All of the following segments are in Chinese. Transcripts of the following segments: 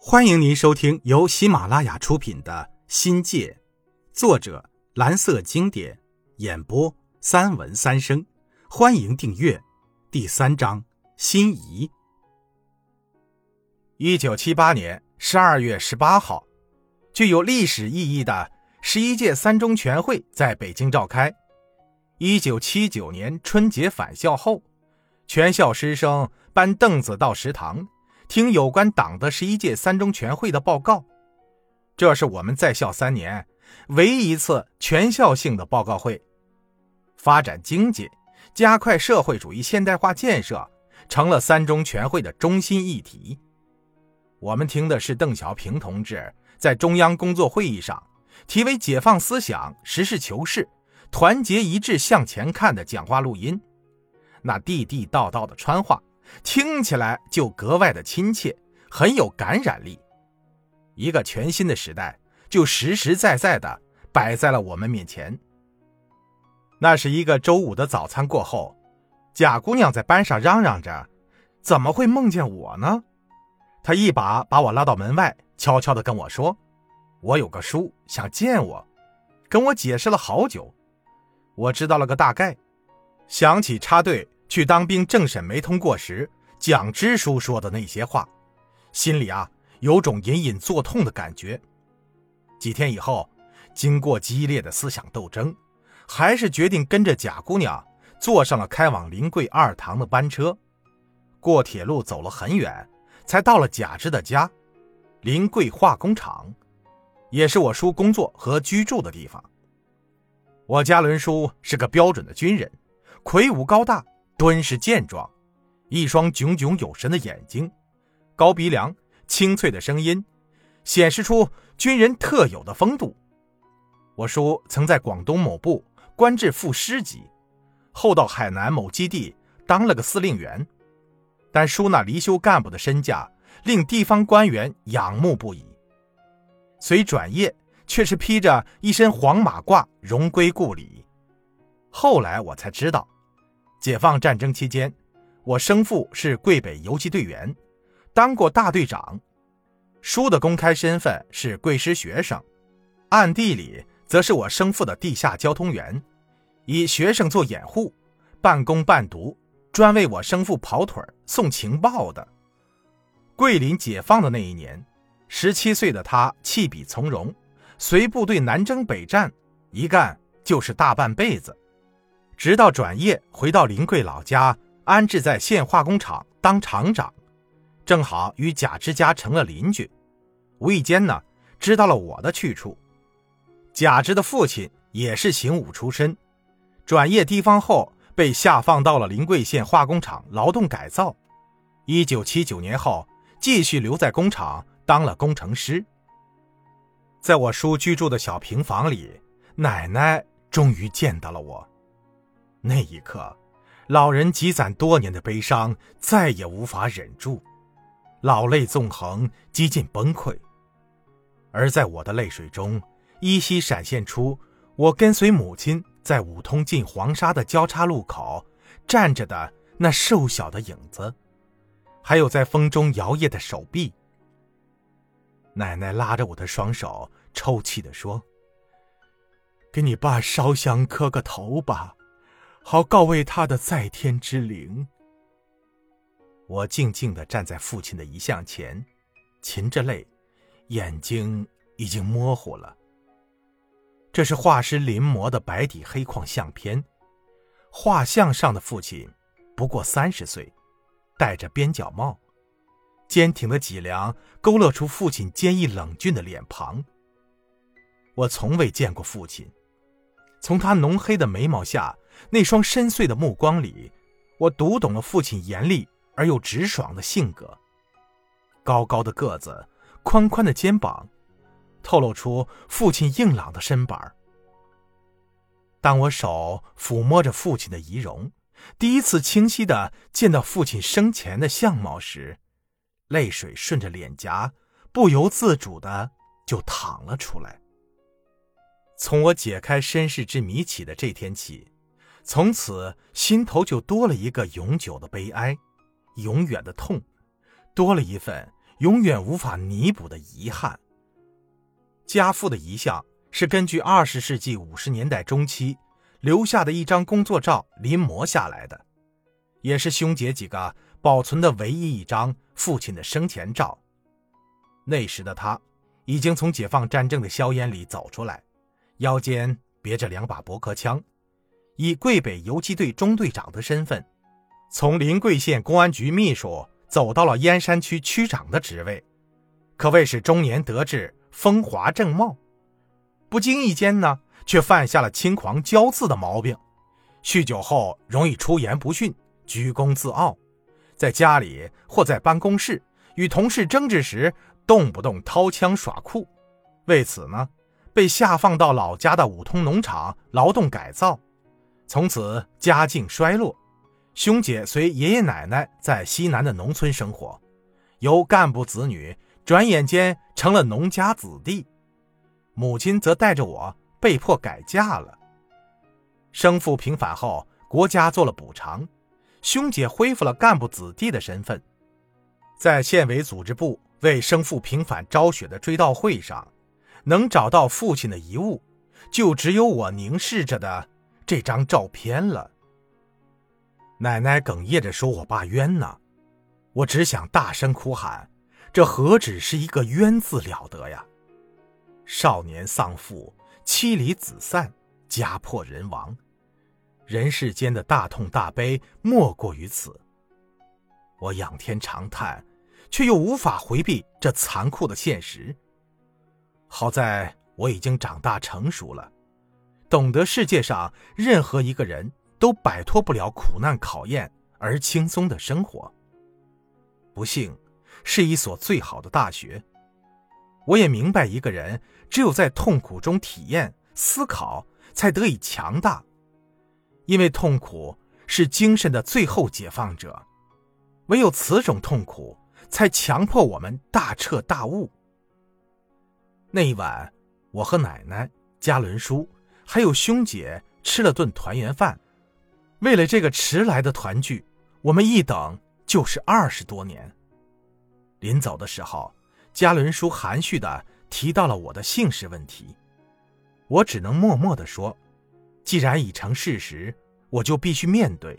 欢迎您收听由喜马拉雅出品的《新界》，作者蓝色经典，演播三文三生。欢迎订阅。第三章：心仪。一九七八年十二月十八号，具有历史意义的十一届三中全会在北京召开。一九七九年春节返校后，全校师生搬凳子到食堂。听有关党的十一届三中全会的报告，这是我们在校三年唯一一次全校性的报告会。发展经济、加快社会主义现代化建设成了三中全会的中心议题。我们听的是邓小平同志在中央工作会议上题为“解放思想、实事求是、团结一致向前看”的讲话录音，那地地道道的川话。听起来就格外的亲切，很有感染力。一个全新的时代就实实在在的摆在了我们面前。那是一个周五的早餐过后，贾姑娘在班上嚷嚷着：“怎么会梦见我呢？”她一把把我拉到门外，悄悄的跟我说：“我有个叔想见我，跟我解释了好久。”我知道了个大概，想起插队。去当兵政审没通过时，蒋支书说的那些话，心里啊有种隐隐作痛的感觉。几天以后，经过激烈的思想斗争，还是决定跟着贾姑娘坐上了开往临桂二塘的班车。过铁路走了很远，才到了贾芝的家——临桂化工厂，也是我叔工作和居住的地方。我家伦叔是个标准的军人，魁梧高大。敦实健壮，一双炯炯有神的眼睛，高鼻梁，清脆的声音，显示出军人特有的风度。我叔曾在广东某部官至副师级，后到海南某基地当了个司令员，但叔那离休干部的身价令地方官员仰慕不已。虽转业，却是披着一身黄马褂，荣归故里。后来我才知道。解放战争期间，我生父是桂北游击队员，当过大队长。叔的公开身份是贵师学生，暗地里则是我生父的地下交通员，以学生做掩护，半工半读，专为我生父跑腿送情报的。桂林解放的那一年，十七岁的他弃笔从戎，随部队南征北战，一干就是大半辈子。直到转业回到临桂老家，安置在县化工厂当厂长，正好与贾之家成了邻居。无意间呢，知道了我的去处。贾之的父亲也是刑武出身，转业地方后被下放到了临桂县化工厂劳动改造。一九七九年后，继续留在工厂当了工程师。在我叔居住的小平房里，奶奶终于见到了我。那一刻，老人积攒多年的悲伤再也无法忍住，老泪纵横，几近崩溃。而在我的泪水中，依稀闪现出我跟随母亲在五通进黄沙的交叉路口站着的那瘦小的影子，还有在风中摇曳的手臂。奶奶拉着我的双手，抽泣地说：“给你爸烧香磕个头吧。”好告慰他的在天之灵。我静静的站在父亲的遗像前，噙着泪，眼睛已经模糊了。这是画师临摹的白底黑框相片，画像上的父亲不过三十岁，戴着边角帽，坚挺的脊梁勾勒出父亲坚毅冷峻的脸庞。我从未见过父亲，从他浓黑的眉毛下。那双深邃的目光里，我读懂了父亲严厉而又直爽的性格。高高的个子，宽宽的肩膀，透露出父亲硬朗的身板。当我手抚摸着父亲的仪容，第一次清晰的见到父亲生前的相貌时，泪水顺着脸颊不由自主的就淌了出来。从我解开身世之谜起的这天起。从此，心头就多了一个永久的悲哀，永远的痛，多了一份永远无法弥补的遗憾。家父的遗像是根据二十世纪五十年代中期留下的一张工作照临摹下来的，也是兄姐几个保存的唯一一张父亲的生前照。那时的他，已经从解放战争的硝烟里走出来，腰间别着两把驳壳枪，以桂北游击队中队长的身份，从临桂县公安局秘书走到了燕山区区长的职位，可谓是中年得志。风华正茂，不经意间呢，却犯下了轻狂骄恣的毛病。酗酒后容易出言不逊，居功自傲，在家里或在办公室与同事争执时，动不动掏枪耍酷。为此呢，被下放到老家的五通农场劳动改造，从此家境衰落。兄姐随爷爷奶奶在西南的农村生活，由干部子女。转眼间成了农家子弟，母亲则带着我被迫改嫁了。生父平反后，国家做了补偿，兄姐恢复了干部子弟的身份。在县委组织部为生父平反昭雪的追悼会上，能找到父亲的遗物，就只有我凝视着的这张照片了。奶奶哽咽着说：“我爸冤呐！”我只想大声哭喊。这何止是一个冤字了得呀！少年丧父，妻离子散，家破人亡，人世间的大痛大悲莫过于此。我仰天长叹，却又无法回避这残酷的现实。好在我已经长大成熟了，懂得世界上任何一个人都摆脱不了苦难考验而轻松的生活。不幸。是一所最好的大学。我也明白，一个人只有在痛苦中体验、思考，才得以强大。因为痛苦是精神的最后解放者，唯有此种痛苦，才强迫我们大彻大悟。那一晚，我和奶奶、加伦叔还有兄姐吃了顿团圆饭。为了这个迟来的团聚，我们一等就是二十多年。临走的时候，嘉伦叔含蓄的提到了我的姓氏问题，我只能默默的说：“既然已成事实，我就必须面对；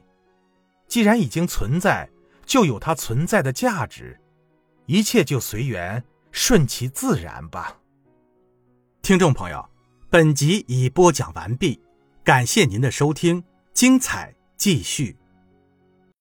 既然已经存在，就有它存在的价值，一切就随缘，顺其自然吧。”听众朋友，本集已播讲完毕，感谢您的收听，精彩继续。